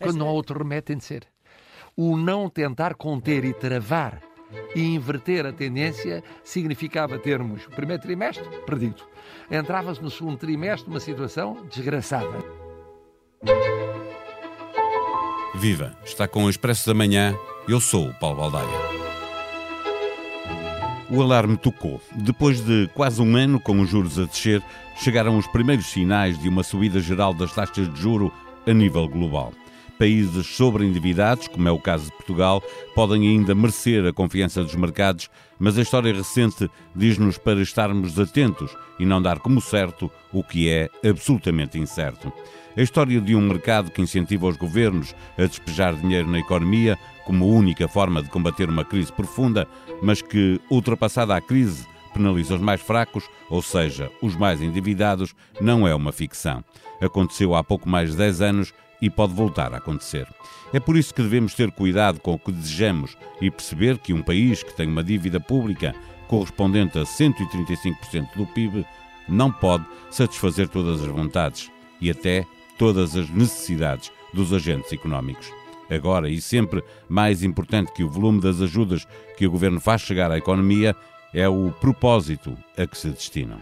Quando não há outro remédio, tem de ser. O não tentar conter e travar e inverter a tendência significava termos o primeiro trimestre perdido. Entrava-se no segundo trimestre numa situação desgraçada. Viva! Está com o Expresso da Manhã. Eu sou o Paulo Baldaia. O alarme tocou. Depois de quase um ano com os juros a descer, chegaram os primeiros sinais de uma subida geral das taxas de juro a nível global. Países sobreendividados, como é o caso de Portugal, podem ainda merecer a confiança dos mercados, mas a história recente diz-nos para estarmos atentos e não dar como certo o que é absolutamente incerto. A história de um mercado que incentiva os governos a despejar dinheiro na economia como única forma de combater uma crise profunda, mas que, ultrapassada a crise, penaliza os mais fracos, ou seja, os mais endividados, não é uma ficção. Aconteceu há pouco mais de 10 anos e pode voltar a acontecer. É por isso que devemos ter cuidado com o que desejamos e perceber que um país que tem uma dívida pública correspondente a 135% do PIB não pode satisfazer todas as vontades e até todas as necessidades dos agentes económicos. Agora e sempre mais importante que o volume das ajudas que o governo faz chegar à economia é o propósito a que se destinam.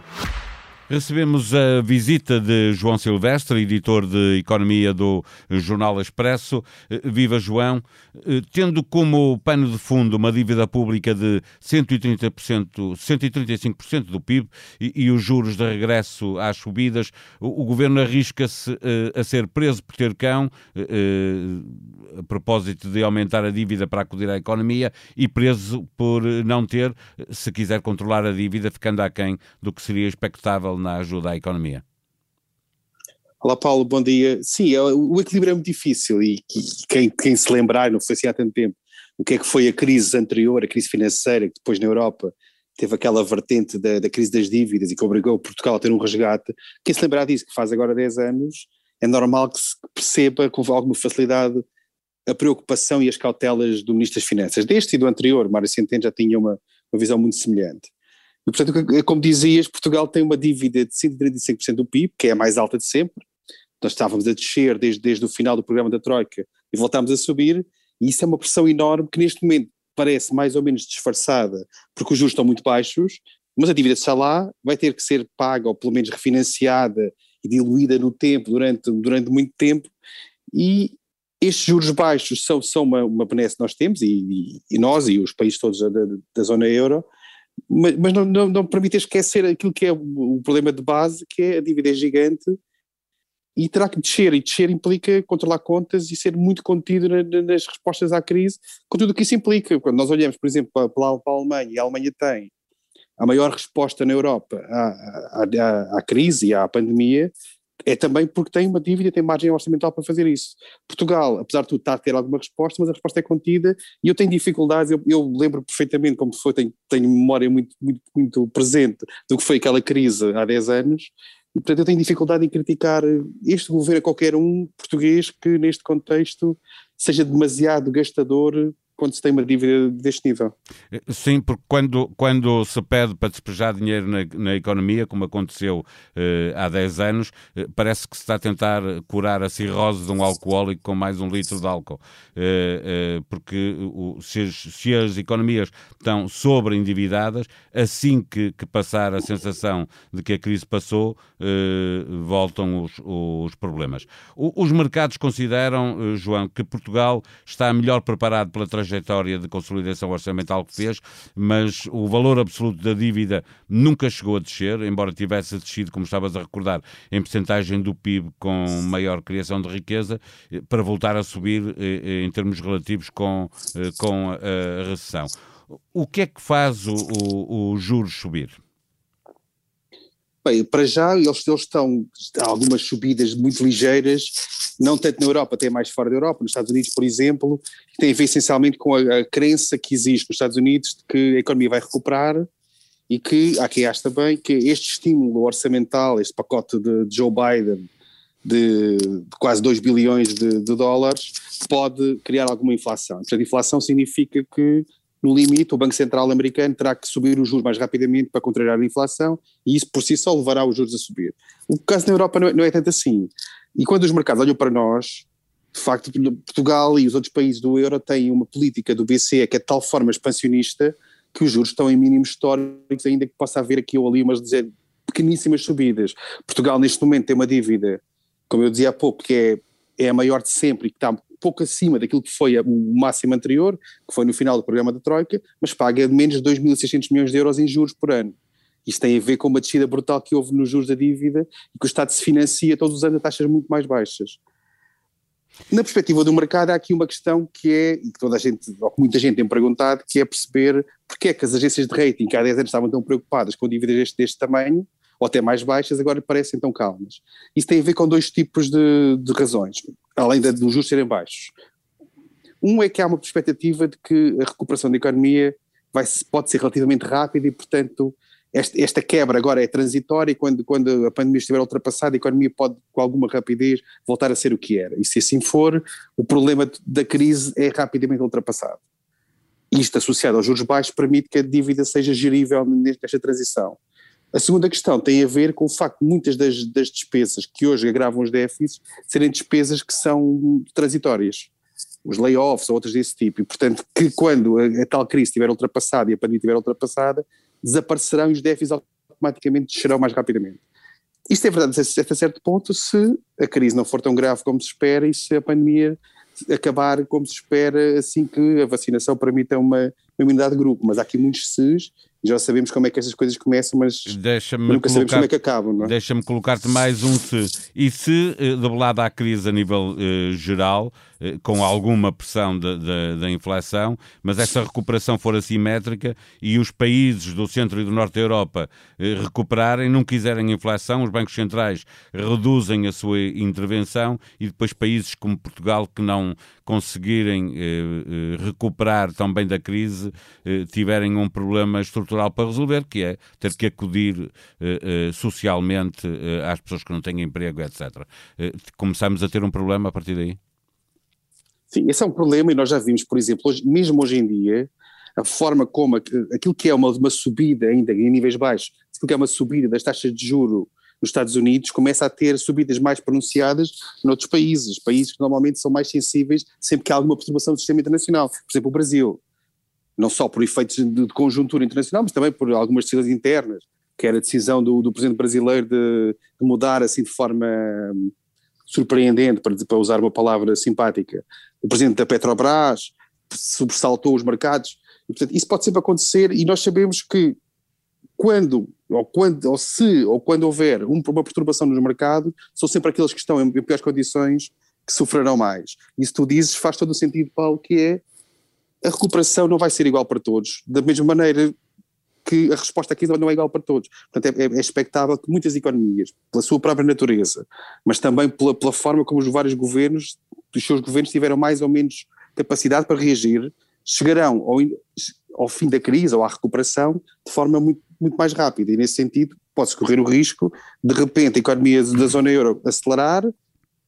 Recebemos a visita de João Silvestre, editor de Economia do Jornal Expresso. Eh, viva João! Eh, tendo como pano de fundo uma dívida pública de 130%, 135% do PIB e, e, os juros de regresso às subidas, o, o governo arrisca-se uh, a ser preso por ter cão, a propósito de aumentar a dívida para acudir à economia, e preso por não ter, se quiser controlar a dívida, ficando aquém do que seria expectável na ajuda à economia. Olá Paulo, bom dia. Sim, é, o equilíbrio é muito difícil e, quem, quem, se lembrar, não foi assim há tanto tempo, o que é que foi a crise anterior, a crise financeira, que depois na Europa teve aquela vertente da, da crise das dívidas e que obrigou Portugal a ter um resgate, quem se lembrar disso, que faz agora 10 anos, é normal que se perceba com alguma facilidade a preocupação e as cautelas do Ministro das Finanças. Deste e do anterior, Mário Centeno já tinha uma, uma visão muito semelhante. E, portanto, como dizias, Portugal tem uma dívida de 135% do PIB, que é a mais alta de sempre. Nós estávamos a descer desde, desde o final do programa da Troika e voltámos a subir, e isso é uma pressão enorme que neste momento parece mais ou menos disfarçada, porque os juros estão muito baixos, mas a dívida está lá, vai ter que ser paga ou pelo menos refinanciada e diluída no tempo, durante, durante muito tempo, e estes juros baixos são, são uma, uma benesse que nós temos, e, e, nós e os países todos da, da zona euro, mas, mas não, não, não permite esquecer aquilo que é o, problema de base, que é a dívida é gigante e terá que descer, e descer implica controlar contas e ser muito contido na, nas respostas à crise, com tudo o que isso implica. Quando nós olhamos, por exemplo, para, para a Alemanha, e a Alemanha tem a maior resposta na Europa à, à, à crise e à pandemia, é também porque tem uma dívida, tem margem orçamental para fazer isso. Portugal, apesar de tudo, está a ter alguma resposta, mas a resposta é contida e eu tenho dificuldades, eu, eu lembro perfeitamente como foi, tenho, tenho memória muito, muito, muito presente do que foi aquela crise há 10 anos, e portanto eu tenho dificuldade em criticar este governo a qualquer um português que neste contexto seja demasiado gastador quando se tem uma dívida deste nível. Eh, sim, porque quando, quando se pede para despejar dinheiro na, na economia, como aconteceu eh, há 10 anos, eh, parece que se está a tentar curar a cirrose de um alcoólico com mais um litro de álcool. Eh, eh porque o, se, as, se, as, economias estão sobreendividadas, assim que, que, passar a sensação de que a crise passou, eh, voltam os, os problemas. O, os mercados consideram, João, que Portugal está melhor preparado pela trajetória trajetória de consolidação orçamental que fez, mas o valor absoluto da dívida nunca chegou a descer, embora tivesse descido, como estavas a recordar, em percentagem do PIB com maior criação de riqueza, eh, para voltar a subir eh, eh, em termos relativos com, com a recessão. O que é que faz o, o, o juros subir? Bem, para já eles, eles estão, algumas subidas muito ligeiras, não tanto na Europa, até mais fora da Europa, nos Estados Unidos, por exemplo, tem a ver essencialmente com a, a crença que existe nos Estados Unidos de que a economia vai recuperar e que, há quem também, que este estímulo orçamental, este pacote de, de Joe Biden de, de, quase 2 bilhões de, de, dólares, pode criar alguma inflação. Portanto, inflação significa que no limite, o Banco Central americano terá que subir os juros mais rapidamente para contrariar a inflação e isso por si só levará os juros a subir. O caso na Europa não é, não é tanto assim. E quando os mercados olham para nós, de facto, Portugal e os outros países do euro têm uma política do BCE que é de tal forma expansionista que os juros estão em mínimos históricos, ainda que possa haver aqui ou ali umas dizer, pequeníssimas subidas. Portugal, neste momento, tem uma dívida, como eu dizia há pouco, que é, é a maior de sempre e que está pouco acima daquilo que foi o máximo anterior, que foi no final do programa da Troika, mas paga menos de 2.600 milhões de euros em juros por ano. Isto tem a ver com uma descida brutal que houve nos juros da dívida e que o Estado se financia todos os anos a taxas muito mais baixas. Na perspectiva do mercado, há aqui uma questão que é, e que toda a gente, ou que muita gente tem perguntado, que é perceber porque é que as agências de rating, que há 10 anos estavam tão preocupadas com dívidas deste, deste tamanho, ou até mais baixas, agora parecem tão calmas. Isso tem a ver com dois tipos de, de razões, além de, dos juros serem baixos. Um é que há uma perspectiva de que a recuperação da economia vai, pode ser relativamente rápida e, portanto, esta, esta, quebra agora é transitória e quando, quando a pandemia estiver ultrapassada, a economia pode, com alguma rapidez, voltar a ser o que era. E se assim for, o problema da crise é rapidamente ultrapassado. Isto, associado aos juros baixos, permite que a dívida seja gerível nesta transição. A segunda questão tem a ver com o facto de muitas das, das despesas que hoje agravam os déficits serem despesas que são transitórias os layoffs ou outras desse tipo, e portanto que quando a, a, tal crise estiver ultrapassada e a pandemia estiver ultrapassada, desaparecerão e os déficits automaticamente descerão mais rapidamente. Isto é verdade até certo ponto se a crise não for tão grave como se espera e se a pandemia acabar como se espera assim que a vacinação permita uma, uma imunidade de grupo, mas há aqui muitos se's já sabemos como é que essas coisas começam, mas nunca sabemos como é que acabam. É? Deixa-me colocar-te mais um se. E se, eh, debelada a crise a nível uh, geral, uh, com alguma pressão da inflação, mas essa recuperação for assimétrica e os países do centro e do norte da Europa uh, recuperarem, não quiserem inflação, os bancos centrais reduzem a sua intervenção e depois países como Portugal que não conseguirem recuperar tão bem da crise tiverem um problema estrutural para resolver, que é ter que acudir uh, uh, socialmente às pessoas que não têm emprego, etc. começamos a ter um problema a partir daí? Sim, esse é um problema e nós já vimos, por exemplo, hoje, mesmo hoje em dia, a forma como aquilo que é uma, uma subida ainda em níveis baixos, aquilo que é uma subida das taxas de juro nos Estados Unidos começa a ter subidas mais pronunciadas noutros países, países que normalmente são mais sensíveis sempre que há alguma perturbação do sistema internacional. Por exemplo, o Brasil não só por efeitos de, de conjuntura internacional, mas também por algumas decisões internas, que era a decisão do, do presidente brasileiro de, de, mudar assim de forma hum, surpreendente, para, para, usar uma palavra simpática, o presidente da Petrobras sobressaltou os mercados, e, portanto, isso pode sempre acontecer e nós sabemos que quando, ou quando, ou se, ou quando houver uma perturbação no mercado, são sempre aqueles que estão em piores condições que sofrerão mais. Isso tu dizes faz todo o sentido, Paulo, que é a recuperação não vai ser igual para todos, da mesma maneira que a resposta aqui não é igual para todos. Portanto, é, é, expectável que muitas economias, pela sua própria natureza, mas também pela, pela forma como os vários governos, os seus governos tiveram mais ou menos capacidade para reagir, chegarão ao, ao fim da crise ou à recuperação de forma muito, muito mais rápida. E nesse sentido, pode-se correr o risco, de repente, a economia da zona euro acelerar,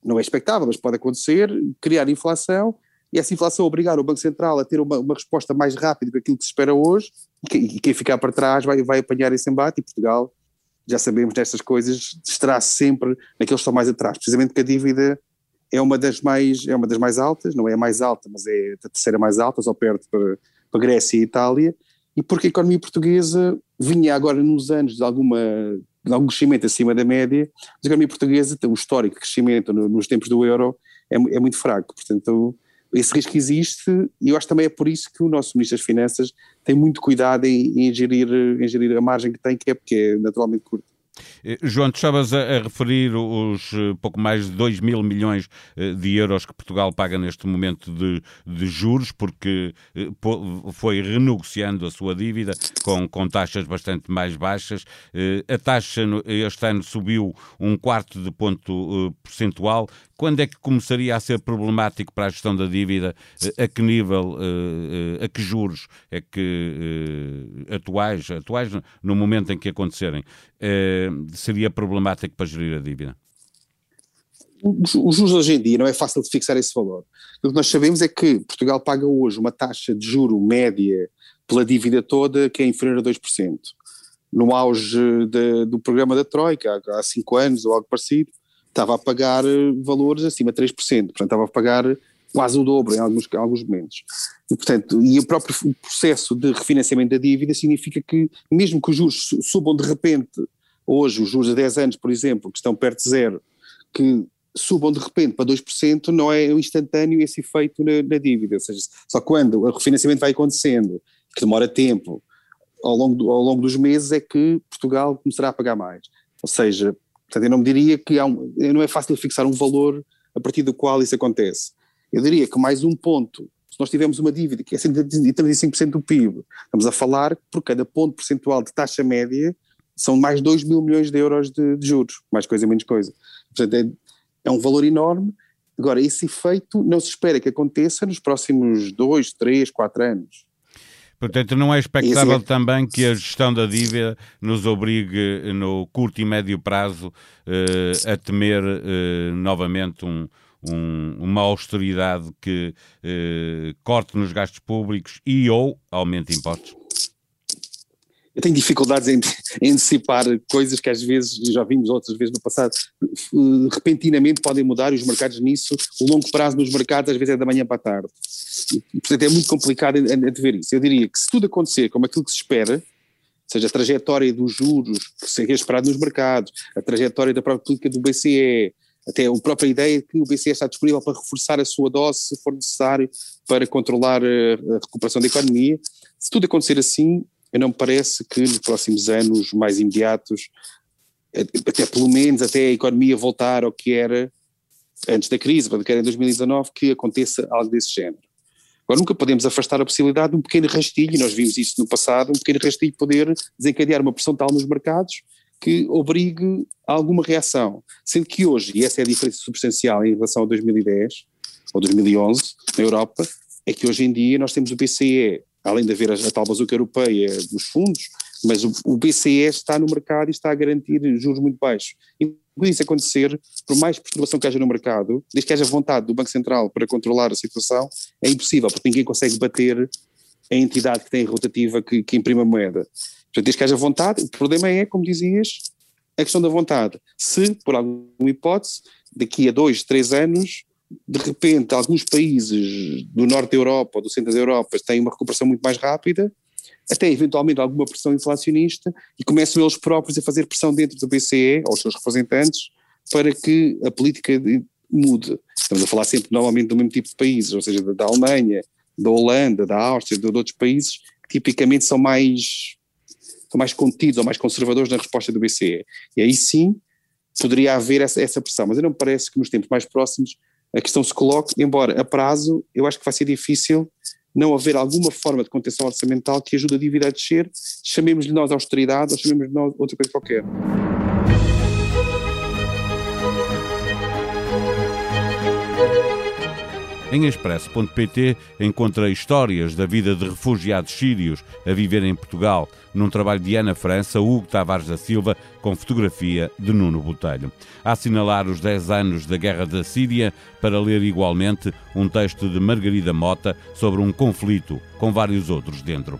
não é expectável, mas pode acontecer, criar inflação e essa inflação obrigar o Banco Central a ter uma, uma resposta mais rápida do que aquilo que se espera hoje, e, que, e quem ficar para trás vai, vai apanhar esse embate, e Portugal, já sabemos destas coisas, estará sempre naqueles que estão mais atrás, precisamente porque a dívida é uma das mais, é uma das mais altas, não é a mais alta, mas é a terceira mais alta, só perto para, para Grécia e Itália, e porque a economia portuguesa vinha agora nos anos de alguma de algum crescimento acima da média, mas a economia portuguesa tem um histórico crescimento no, nos tempos do euro é, é muito fraco, portanto esse risco existe e eu acho também é por isso que o nosso Ministro das Finanças tem muito cuidado em, em, gerir, em gerir a margem que tem, que é porque é naturalmente curta. Eh, João, tu estavas a, a, referir os uh, pouco mais de 2 mil milhões uh, de euros que Portugal paga neste momento de, de juros, porque foi renegociando a sua dívida com, com taxas bastante mais baixas. a taxa este ano subiu um quarto de ponto percentual. Quando é que começaria a ser problemático para a gestão da dívida? A que nível, a que juros é que atuais, atuais no momento em que acontecerem? Seria problemático para gerir a dívida? Os juros hoje em dia não é fácil de fixar esse valor. O que nós sabemos é que Portugal paga hoje uma taxa de juro média pela dívida toda que é inferior a 2%. No auge de, do programa da Troika, há cinco anos ou algo parecido, estava a pagar eh, valores acima de 3%, portanto estava a pagar quase o dobro em alguns, alguns momentos. E, portanto, e o próprio processo de refinanciamento da dívida significa que, mesmo que os juros subam de repente, hoje os juros a 10 anos, por exemplo, que estão perto de zero, que subam de repente para 2%, não é instantâneo esse efeito na, na dívida, ou seja, só quando o refinanciamento vai acontecendo, que demora tempo, ao longo, do, ao longo dos meses é que Portugal começará a pagar mais. Ou seja, portanto, eu não me diria que um, não é fácil fixar um valor a partir do qual isso acontece. Eu diria que mais um ponto, se nós tivermos uma dívida que é 135% do PIB, estamos a falar por cada ponto percentual de taxa média são mais 2 mil milhões de euros de, de juros, mais coisa menos coisa. Portanto, é, é um valor enorme. Agora, esse efeito não se espera que aconteça nos próximos 2, 3, 4 anos. Portanto, não é expectável é... também que a gestão da dívida nos obrigue, no curto e médio prazo, eh, a temer eh, novamente um, um, uma austeridade que eh, corte nos gastos públicos e ou aumente impostos? eu tenho dificuldades em, em, antecipar coisas que às vezes, já vimos outras vezes no passado, repentinamente podem mudar e os mercados nisso, o longo prazo nos mercados às vezes é da manhã para a tarde. E, portanto é muito complicado de ver isso. Eu diria que se tudo acontecer como aquilo que se espera, seja a trajetória dos juros que seria esperado nos mercados, a trajetória da própria política do BCE, até a própria ideia de que o BCE está disponível para reforçar a sua dose se for necessário para controlar a recuperação da economia, se tudo acontecer assim, não me parece que nos próximos anos mais imediatos, até pelo menos até a economia voltar ao que era antes da crise, que era em 2019, que aconteça algo desse género. Agora, nunca podemos afastar a possibilidade de um pequeno rastilho, nós vimos isso no passado, um pequeno rastilho poder desencadear uma pressão tal nos mercados que obrigue a alguma reação. Sendo que hoje, e essa é a diferença substancial em relação a 2010 ou 2011 na Europa, é que hoje em dia nós temos o BCE além de haver a, a tal bazuca europeia dos fundos, mas o, o, BCE está no mercado e está a garantir juros muito baixos. E por isso acontecer, por mais perturbação que haja no mercado, desde que haja vontade do Banco Central para controlar a situação, é impossível, porque ninguém consegue bater a entidade que tem rotativa que, que imprime a moeda. Portanto, desde que haja vontade, o problema é, como dizias, a questão da vontade. Se, por alguma hipótese, daqui a dois, três anos, de repente alguns países do norte da Europa ou do centro da Europa têm uma recuperação muito mais rápida, até eventualmente alguma pressão inflacionista, e começam eles próprios a fazer pressão dentro do BCE, aos seus representantes, para que a política mude. Estamos a falar sempre normalmente do mesmo tipo de países, ou seja, da Alemanha, da Holanda, da Áustria, de, outros países que tipicamente são mais, são mais contidos ou mais conservadores na resposta do BCE. E aí sim poderia haver essa, essa pressão, mas eu não me parece que nos tempos mais próximos a questão se coloque, embora a prazo eu acho que vai ser difícil não haver alguma forma de contenção orçamental que ajude a dívida a descer, chamemos-lhe nós austeridade ou chamemos-lhe nós outra coisa qualquer. Em expresso.pt encontra histórias da vida de refugiados sírios a viver em Portugal, num trabalho de Ana França, Hugo Tavares da Silva, com fotografia de Nuno Botelho. A assinalar os 10 anos da Guerra da Síria, para ler igualmente um texto de Margarida Mota sobre um conflito, com vários outros dentro.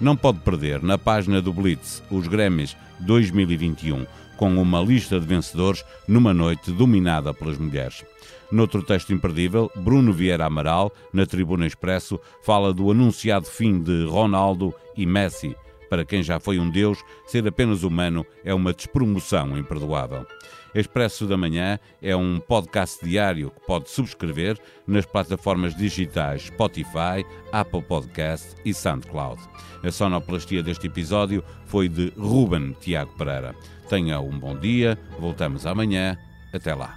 Não pode perder, na página do Blitz, os Grêmios 2021, com uma lista de vencedores numa noite dominada pelas mulheres. Noutro texto imperdível, Bruno Vieira Amaral, na Tribuna Expresso, fala do anunciado fim de Ronaldo e Messi. Para quem já foi um deus, ser apenas humano é uma despromoção imperdoável. Expresso da Manhã é um podcast diário que pode subscrever nas plataformas digitais Spotify, Apple Podcast e SoundCloud. A sonoplastia deste episódio foi de Ruben Tiago Pereira. Tenha um bom dia, voltamos amanhã. Até lá.